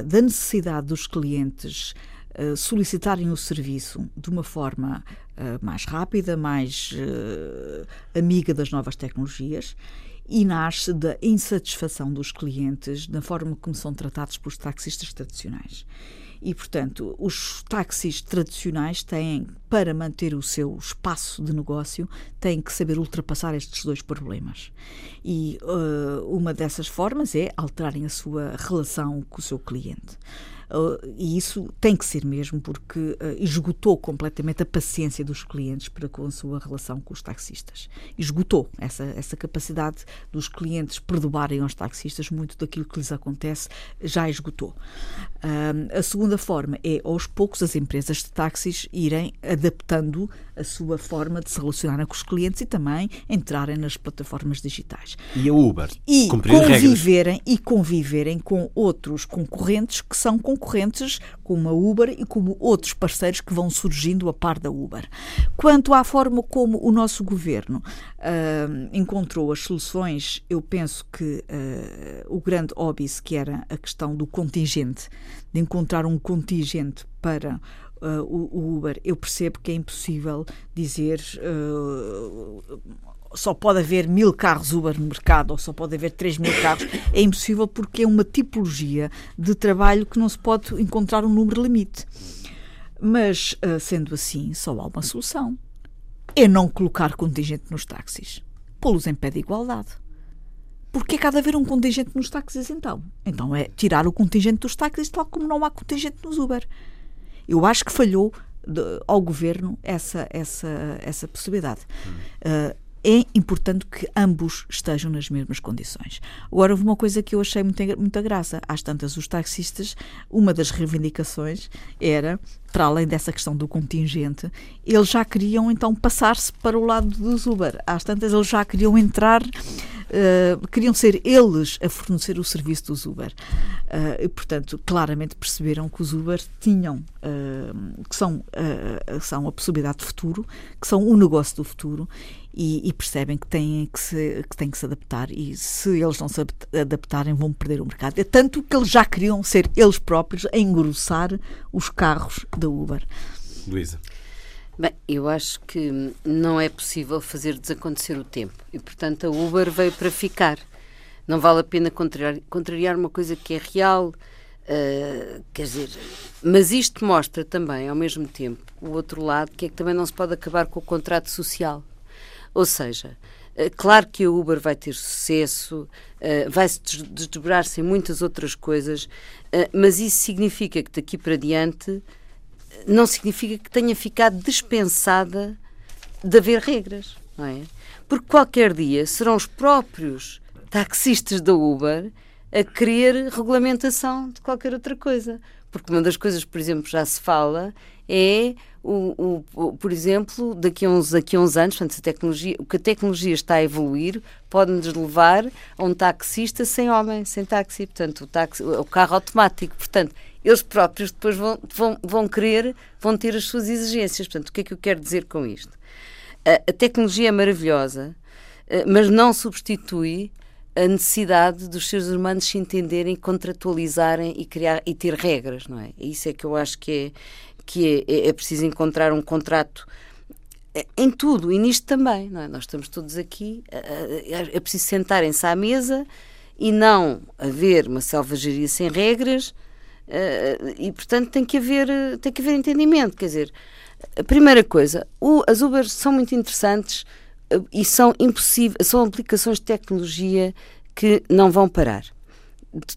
da necessidade dos clientes eh, solicitarem o serviço de uma forma uh, mais rápida, mais uh, amiga das novas tecnologias e nasce da insatisfação dos clientes na forma como são tratados pelos taxistas tradicionais. E, portanto, os táxis tradicionais têm, para manter o seu espaço de negócio, têm que saber ultrapassar estes dois problemas. E uh, uma dessas formas é alterarem a sua relação com o seu cliente. Uh, e isso tem que ser mesmo, porque uh, esgotou completamente a paciência dos clientes para com a sua relação com os taxistas. Esgotou essa, essa capacidade dos clientes perdoarem aos taxistas muito daquilo que lhes acontece, já esgotou. Uh, a segunda forma é, aos poucos, as empresas de táxis irem adaptando a sua forma de se relacionar com os clientes e também entrarem nas plataformas digitais. E a Uber? E conviverem, e conviverem com outros concorrentes que são concorrentes concorrentes, como a Uber e como outros parceiros que vão surgindo a par da Uber. Quanto à forma como o nosso governo uh, encontrou as soluções, eu penso que uh, o grande óbvio que era a questão do contingente, de encontrar um contingente para Uh, o, o, Uber, eu percebo que é impossível dizer só pode haver mil carros Uber no mercado ou só pode haver três mil carros, é impossível porque é uma tipologia de trabalho que não se pode encontrar um número limite. Mas, ah, sendo assim, só há uma solução. É não colocar contingente nos táxis. Pô-los em pé de igualdade. Porque é que há de haver um contingente nos táxis, então? Então é tirar o contingente dos táxis, tal como não há contingente nos Uber. Eu acho que falhou de, ao governo essa, essa, essa possibilidade. Hum. Uh, é importante que ambos estejam nas mesmas condições. Agora, houve uma coisa que eu achei muita, muita graça. Às tantas, os taxistas, uma das reivindicações era, para além dessa questão do contingente, eles já queriam então passar-se para o lado dos Uber. Às tantas, eles já queriam entrar uh, queriam ser eles a fornecer o serviço dos Uber. Uh, e, portanto, claramente perceberam que os Uber tinham, uh, que são, são a possibilidade de futuro, que são o negócio do futuro e, e, percebem que têm que, se, que têm que se adaptar e se eles não se adaptarem vão perder o mercado. É tanto que eles já queriam ser eles próprios a engrossar os carros da Uber. Luísa. Bem, eu acho que não é possível fazer desacontecer o tempo e, portanto, a Uber veio para ficar. Não vale a pena contrariar, contrariar uma coisa que é real, uh, quer dizer, mas isto mostra também, ao mesmo tempo, o outro lado, que é que também não se pode acabar com o contrato social. Ou seja, uh, claro que a Uber vai ter sucesso, uh, vai-se desdobrar-se em muitas outras coisas, mas isso significa que daqui para diante não significa que tenha ficado dispensada de haver regras, não é? Porque qualquer dia serão os próprios taxistas da Uber a querer regulamentação de qualquer outra coisa. Porque uma das coisas, por exemplo, já se fala é, o, o, por exemplo, daqui a, uns, daqui a uns anos, portanto, a tecnologia, o que a tecnologia está a evoluir pode-nos levar a um taxista sem homem, sem táxi, portanto, o, táxi, o carro automático. Portanto, eles próprios depois vão, vão, vão querer, vão ter as suas exigências. Portanto, o que é que eu quero dizer com isto? A, a tecnologia é maravilhosa, eh, mas não substitui a necessidade dos seres humanos se entenderem, contratualizarem e criar e ter regras, não é? Isso é que eu acho que é que é, é, é preciso encontrar um contrato eh, em tudo e nisto também, não é? Nós estamos todos aqui, é, preciso sentarem-se à mesa e não haver uma selvageria sem regras Uh, e portanto tem que haver tem que haver entendimento quer dizer a primeira coisa o, as Uber são muito interessantes e são impossíveis são aplicações de tecnologia que não vão parar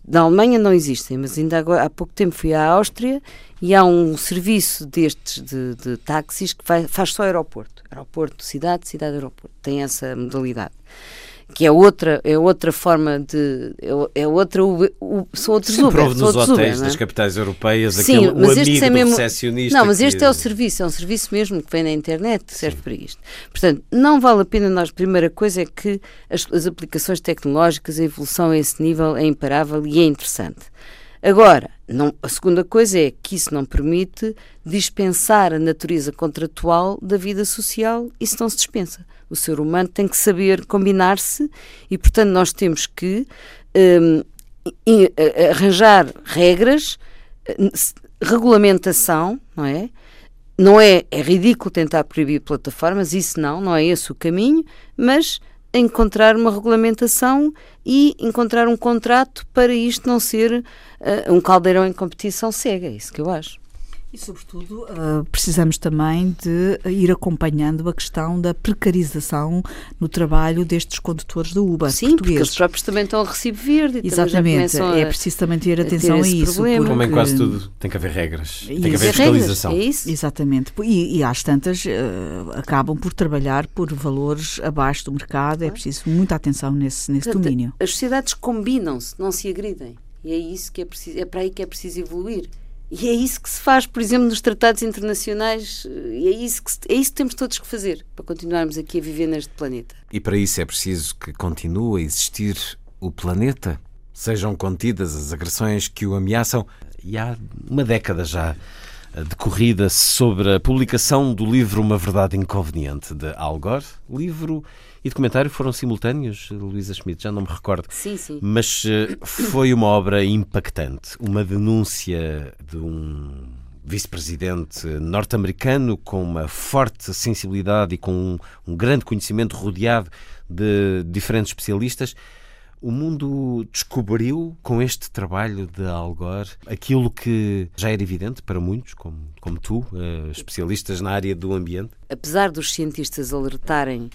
na Alemanha não existem mas ainda agora, há pouco tempo fui à Áustria e há um serviço destes de, de táxis que faz só aeroporto. Aeroporto cidade cidade aeroporto. Tem essa modalidade que é outra, é outra forma de. É, é outra. O, o, são outros Sempre Uber. Houve nos hotéis Uber, das capitais europeias Sim, aquele mas o amigo é mesmo, recepcionista. Não, mas este que... é o serviço, é um serviço mesmo que vem na internet, serve Sim. para isto. Portanto, não vale a pena nós. A primeira coisa é que as, as aplicações tecnológicas, a evolução a esse nível é imparável e é interessante. Agora, não, a segunda coisa é que isso não permite dispensar a natureza contratual da vida social, isso não se dispensa. O ser humano tem que saber combinar-se e, portanto, nós temos que um, arranjar regras, hum, regulamentação, não é? Não é, é ridículo tentar proibir plataformas, isso não, não é esse o caminho, mas encontrar uma regulamentação e encontrar um contrato para isto não ser uh, um caldeirão em competição cega, é isso que eu acho. E, sobretudo, uh, precisamos também de ir acompanhando a questão da precarização no trabalho destes condutores do Uber. Sim, portugueses. porque eles próprios também estão a recibo verde. Exatamente, é preciso também ter atenção a, ter a isso. Problema. Como em quase tudo, tem que haver regras, tem que haver fiscalização. é isso? Exatamente, e, e às tantas uh, acabam por trabalhar por valores abaixo do mercado, é preciso muita atenção nesse, nesse Portanto, domínio. As sociedades combinam-se, não se agridem. E é isso que é preciso, é para aí que é preciso evoluir. E é isso que se faz, por exemplo, nos tratados internacionais, e é isso, que, é isso que temos todos que fazer para continuarmos aqui a viver neste planeta. E para isso é preciso que continue a existir o planeta, sejam contidas as agressões que o ameaçam. E há uma década já decorrida sobre a publicação do livro Uma Verdade Inconveniente, de Al Gore, livro e documentário foram simultâneos, Luísa Schmidt, já não me recordo. Sim, sim. Mas eh, foi uma obra impactante, uma denúncia de um vice-presidente norte-americano com uma forte sensibilidade e com um, um grande conhecimento rodeado de diferentes especialistas. O mundo descobriu com este trabalho de Al Gore aquilo que já era evidente para muitos, como, como tu, eh, especialistas na área do ambiente? Apesar dos cientistas alertarem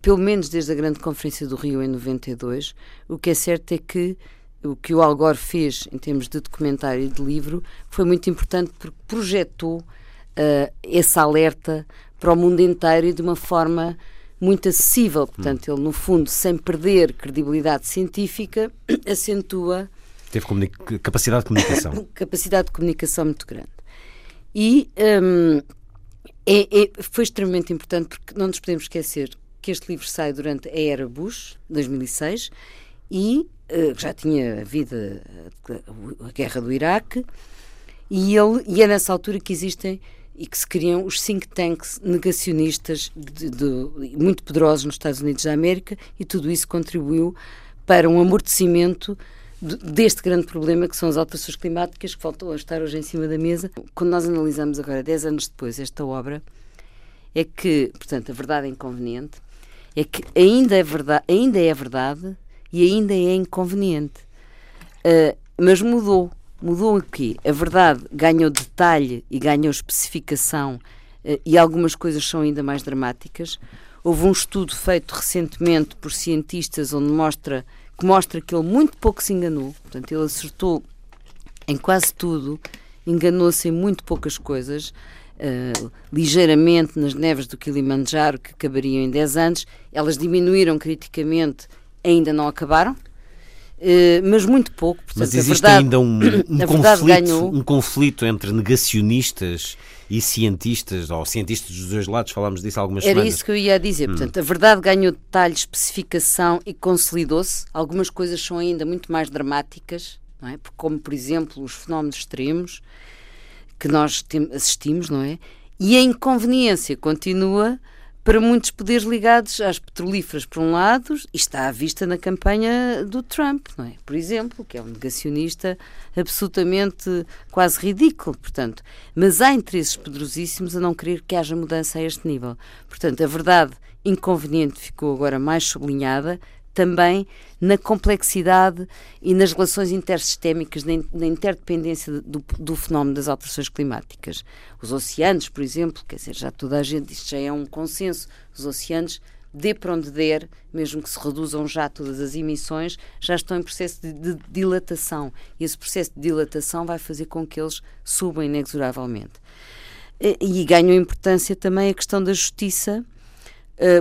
pelo menos desde a grande conferência do Rio em 92, o que é certo é que o que o Al Gore fez em termos de documentário e de livro foi muito importante porque projetou uh, esse alerta para o mundo inteiro e de uma forma muito acessível. Portanto, hum. ele, no fundo, sem perder credibilidade científica, acentua. Teve capacidade de comunicação. capacidade de comunicação muito grande. E um, é, é, foi extremamente importante porque não nos podemos esquecer que este livro sai durante a era Bush, 2006, e uh, já tinha havido a, a guerra do Iraque, e, ele, e é nessa altura que existem e que se criam os think tanks negacionistas de, de, muito poderosos nos Estados Unidos da América e tudo isso contribuiu para um amortecimento deste grande problema que são as alterações climáticas que voltou a estar hoje em cima da mesa. Quando nós analisamos agora, 10 anos depois, esta obra, é que, portanto, a verdade é inconveniente, é que ainda é verdade, ainda é verdade e ainda é inconveniente. Uh, mas mudou. Mudou o quê? A verdade ganhou detalhe e ganhou especificação uh, e algumas coisas são ainda mais dramáticas. Houve um estudo feito recentemente por cientistas onde mostra que mostra que ele muito pouco se enganou. Portanto, ele acertou em quase tudo, enganou-se em muito poucas coisas. Uh, ligeiramente nas neves do Kilimanjaro, que acabariam em 10 anos, elas diminuíram criticamente, ainda não acabaram, Uh, mas muito pouco. Portanto, mas existe verdade, ainda um, um conflito, ganhou... um conflito entre negacionistas e cientistas, ou cientistas dos dois lados, falámos disso algumas Era semanas. isso que eu ia dizer. Hum. Portanto, a verdade ganhou detalhe, especificação e consolidou-se. Algumas coisas são ainda muito mais dramáticas, não é? como, por exemplo, os fenómenos extremos que nós assistimos, não é? E a inconveniência continua para muitos poderes ligados às petrolíferas, por um lado, e está à vista na campanha do Trump, não é? Por exemplo, que é um negacionista absolutamente quase ridículo, portanto. Mas há interesses poderosíssimos a não querer que haja mudança a este nível. Portanto, a verdade inconveniente ficou agora mais sublinhada, também na complexidade e nas relações intersistémicas, na interdependência do, do, fenómeno das alterações climáticas. Os oceanos, por exemplo, quer dizer, já toda a gente, isto já é um consenso, os oceanos, dê para onde der, mesmo que se reduzam já todas as emissões, já estão em processo de, de dilatação. E esse processo de dilatação vai fazer com que eles subam inexoravelmente. E, e ganham importância também a questão da justiça,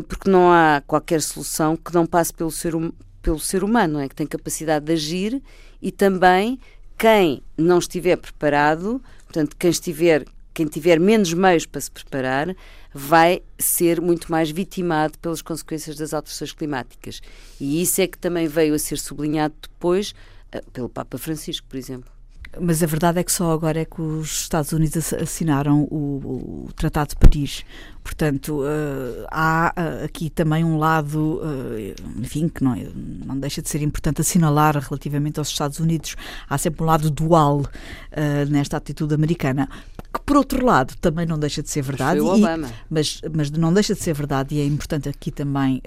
porque não há qualquer solução que não passe pelo ser, hum, pelo ser humano, é? que tem capacidade de agir e também quem não estiver preparado, portanto, quem estiver quem tiver menos meios para se preparar vai ser muito mais vitimado pelas consequências das alterações climáticas. E isso é que também veio a ser sublinhado depois eh, pelo Papa Francisco, por exemplo. Mas a verdade é que só agora é que os Estados Unidos assinaram o, o Tratado de Paris. Portanto, uh, há uh, aqui também um lado, uh, enfim, que não, é, não deixa de ser importante assinalar relativamente aos Estados Unidos. Há sempre um lado dual nesta atitude americana, que por outro lado também não deixa de ser verdade. Mas, e, mas, mas, não deixa de ser verdade, e é importante aqui também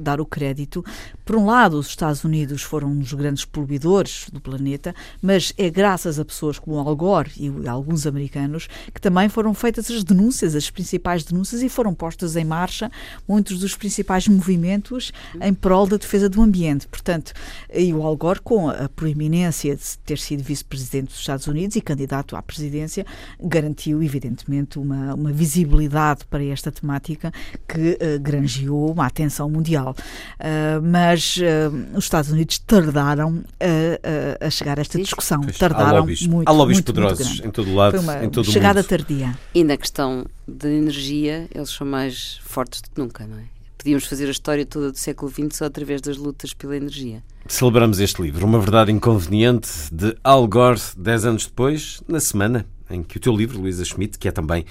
dar o crédito. Por um lado, os Estados Unidos foram um dos grandes poluidores do planeta, mas é graças a pessoas como Al Gore e alguns americanos que também foram feitas as denúncias, as principais denúncias denúncias e foram postos em marcha muitos dos principais movimentos em prol da defesa do ambiente. Portanto, e o Al Gore, com a proeminência de ter sido vice-presidente dos Estados Unidos e candidato à presidência, garantiu, evidentemente, uma, uma visibilidade para esta temática que uh, granjeou uma atenção mundial. Uh, mas uh, os Estados Unidos tardaram a, a chegar a esta discussão. Pois, tardaram há lobbies, muito. Há lobbies muito, poderosos muito em todo o lado, Foi uma em todo chegada mundo. tardia. E na questão da energia, eles são mais fortes do que nunca, não é? Podíamos fazer a história toda do século XX só através das lutas pela energia. Celebramos este livro, Uma Verdade Inconveniente, de Al Gore, 10 anos depois, na semana em que o teu livro, Luísa Schmidt, que é também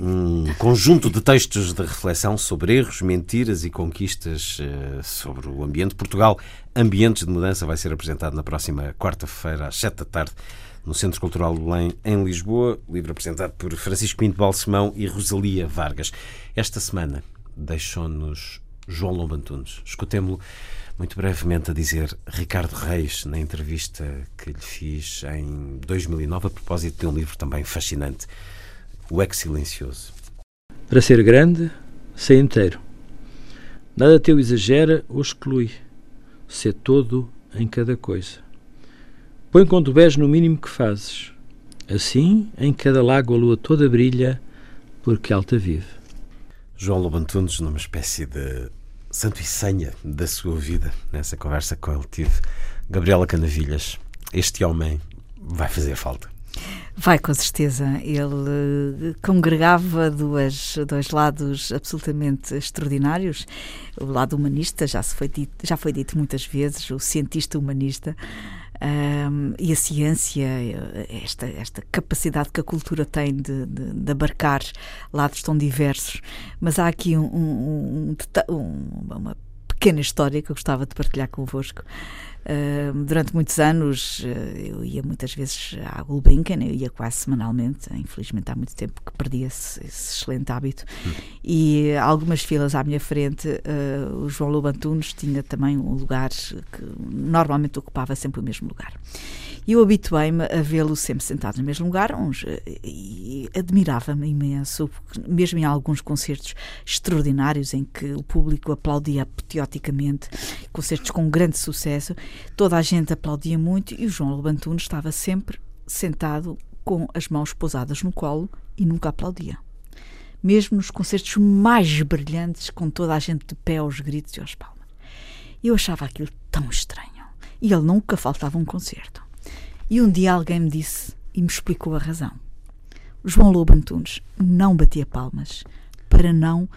um conjunto de textos de reflexão sobre erros, mentiras e conquistas uh, sobre o ambiente. Portugal, Ambientes de Mudança, vai ser apresentado na próxima quarta-feira, às 7 da tarde, no Centro Cultural do Belém, em Lisboa. Livro apresentado por Francisco Pinto Balsemão e Rosalia Vargas. Esta semana deixou-nos João Lombantunes. Escutemo-lo muito brevemente a dizer Ricardo Reis na entrevista que lhe fiz em 2009 a propósito de um livro também fascinante, O Ex Silencioso. Para ser grande, sei inteiro. Nada teu exagera ou exclui. Sê todo em cada coisa. Põe tu és no mínimo que fazes. Assim, em cada lago a lua toda brilha, porque alta vive. João Lobantunes, numa espécie de santo e senha da sua vida, nessa conversa com ele tive. Gabriela Canavilhas, este homem vai fazer falta. Vai, com certeza. Ele congregava duas, dois lados absolutamente extraordinários. O lado humanista, já, se foi dito, já foi dito muitas vezes, o cientista humanista, um, e a ciência, esta, esta capacidade que a cultura tem de, de, de abarcar lados tão diversos. Mas há aqui um, um, uma pequena história que eu gostava de partilhar convosco. Uh, durante muitos anos uh, eu ia muitas vezes à Gulbenkian, eu ia quase semanalmente, infelizmente há muito tempo que perdi esse, esse excelente hábito. Hum. E algumas filas à minha frente, uh, o João Lobo Antunes tinha também um lugar que normalmente ocupava sempre o mesmo lugar. E eu habituei-me a vê-lo sempre sentado no mesmo lugar uns, e admirava-me imenso, mesmo em alguns concertos extraordinários em que o público aplaudia apoteoticamente, concertos com grande sucesso, toda a gente aplaudia muito e o João Lobantuno estava sempre sentado com as mãos pousadas no colo e nunca aplaudia. Mesmo nos concertos mais brilhantes, com toda a gente de pé aos gritos e aos palmas. Eu achava aquilo tão estranho. E ele nunca faltava um concerto. E um dia alguém me disse e me explicou a razão. João Lobo Antunes não batia palmas para não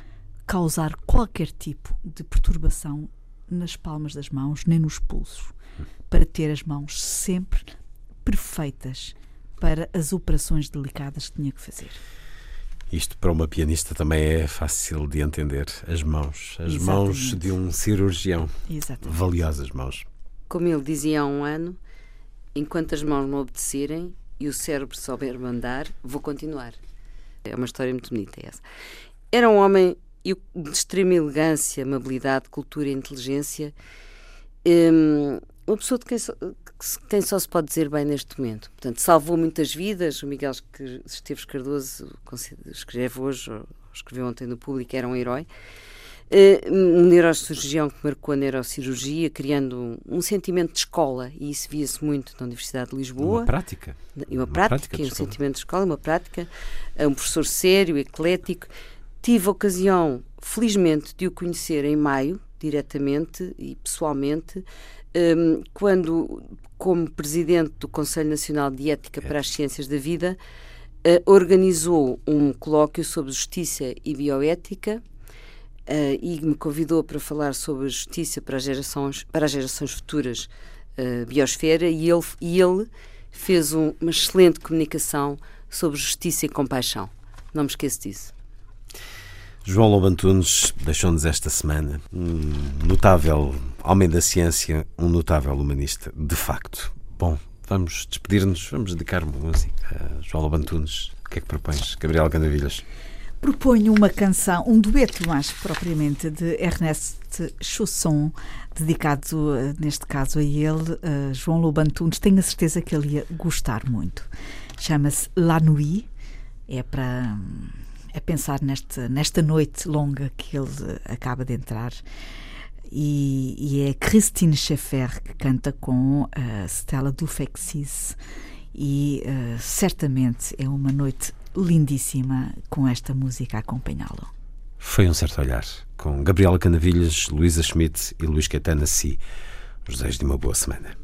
causar qualquer tipo de perturbação nas palmas das mãos nem nos pulsos, para ter as mãos sempre perfeitas para as operações delicadas que tinha que fazer. Isto para uma pianista também é fácil de entender. As mãos, as Exatamente. mãos de um cirurgião. Exatamente. Valiosas mãos. Como ele dizia há um ano, enquanto as mãos me obedecerem e o cérebro souber mandar, vou continuar. É uma história muito bonita essa. Era um homem de extrema elegância, amabilidade, cultura e inteligência. Um, uma pessoa de quem só, quem só se pode dizer bem neste momento. Portanto, salvou muitas vidas. O Miguel Esteves Cardoso escreve hoje, ou escreveu ontem no público, era um herói. Uh, um neurocirurgião que marcou a neurocirurgia, criando um, um sentimento de escola, e isso via-se muito na Universidade de Lisboa. Uma prática. E uma, uma prática, prática um sentimento de escola, uma prática. É um professor sério, eclético. Tive a ocasião, felizmente, de o conhecer em maio, diretamente e pessoalmente, um, quando, como presidente do Conselho Nacional de Ética para as Ciências da Vida, uh, organizou um colóquio sobre justiça e bioética uh, e me convidou para falar sobre justiça para as gerações, para as gerações futuras uh, biosfera e ele, e ele fez um, uma excelente comunicação sobre justiça e compaixão. Não me esqueço disso. João Lobantunes deixou-nos esta semana um notável homem da ciência, um notável humanista, de facto. Bom, vamos despedir-nos, vamos dedicar uma música a João Lobantunes. O que é que propões, Gabriel Canavilhas? Proponho uma canção, um dueto mais propriamente, de Ernest Chausson, dedicado neste caso a ele, a João Lobantunes. Tenho a certeza que ele ia gostar muito. Chama-se La Nuit, é para é pensar nesta, nesta noite longa que ele acaba de entrar. E, e é Christine Schaeffer que canta com a Stella Dufexis e uh, certamente é uma noite lindíssima com esta música a acompanhá-lo. Foi um certo olhar, com Gabriela Canavilhas, Luísa Schmidt e Luís Caetano Si. Os desejos de uma boa semana.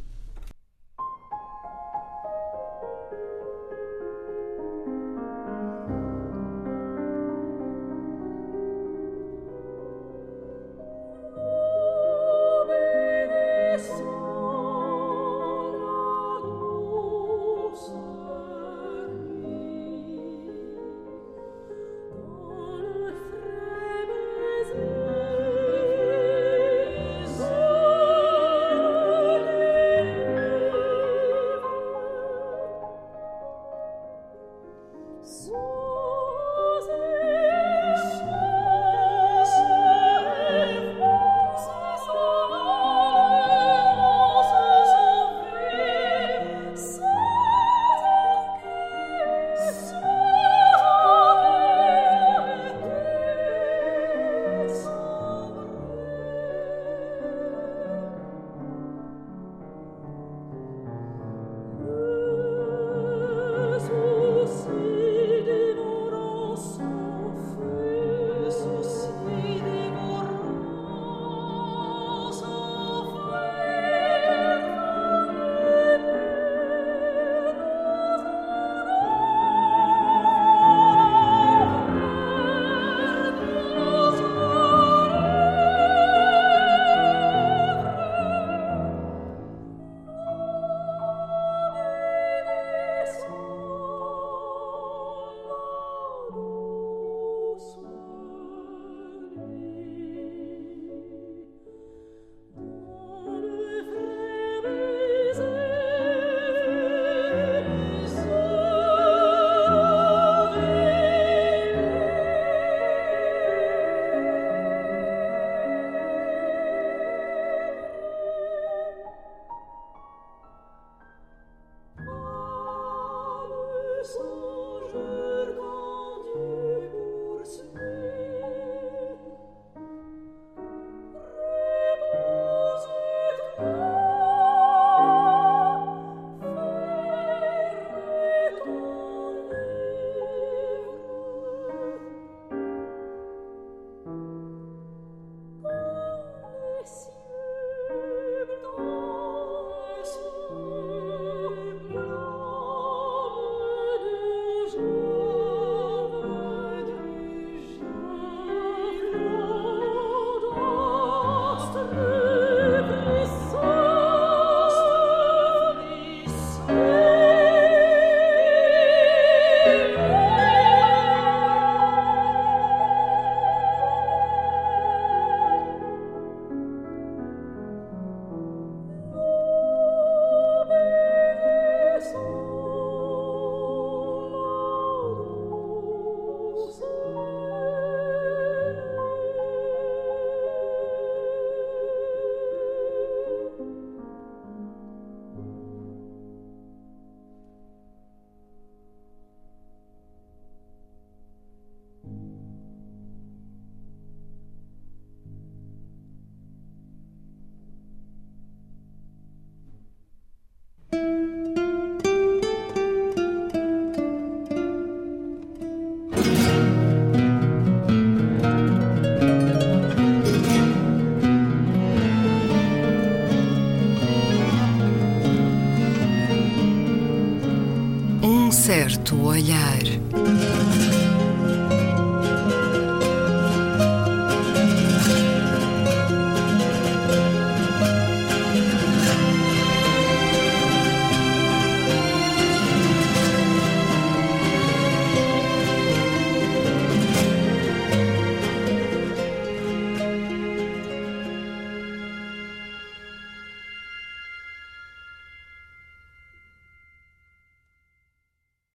Olhar.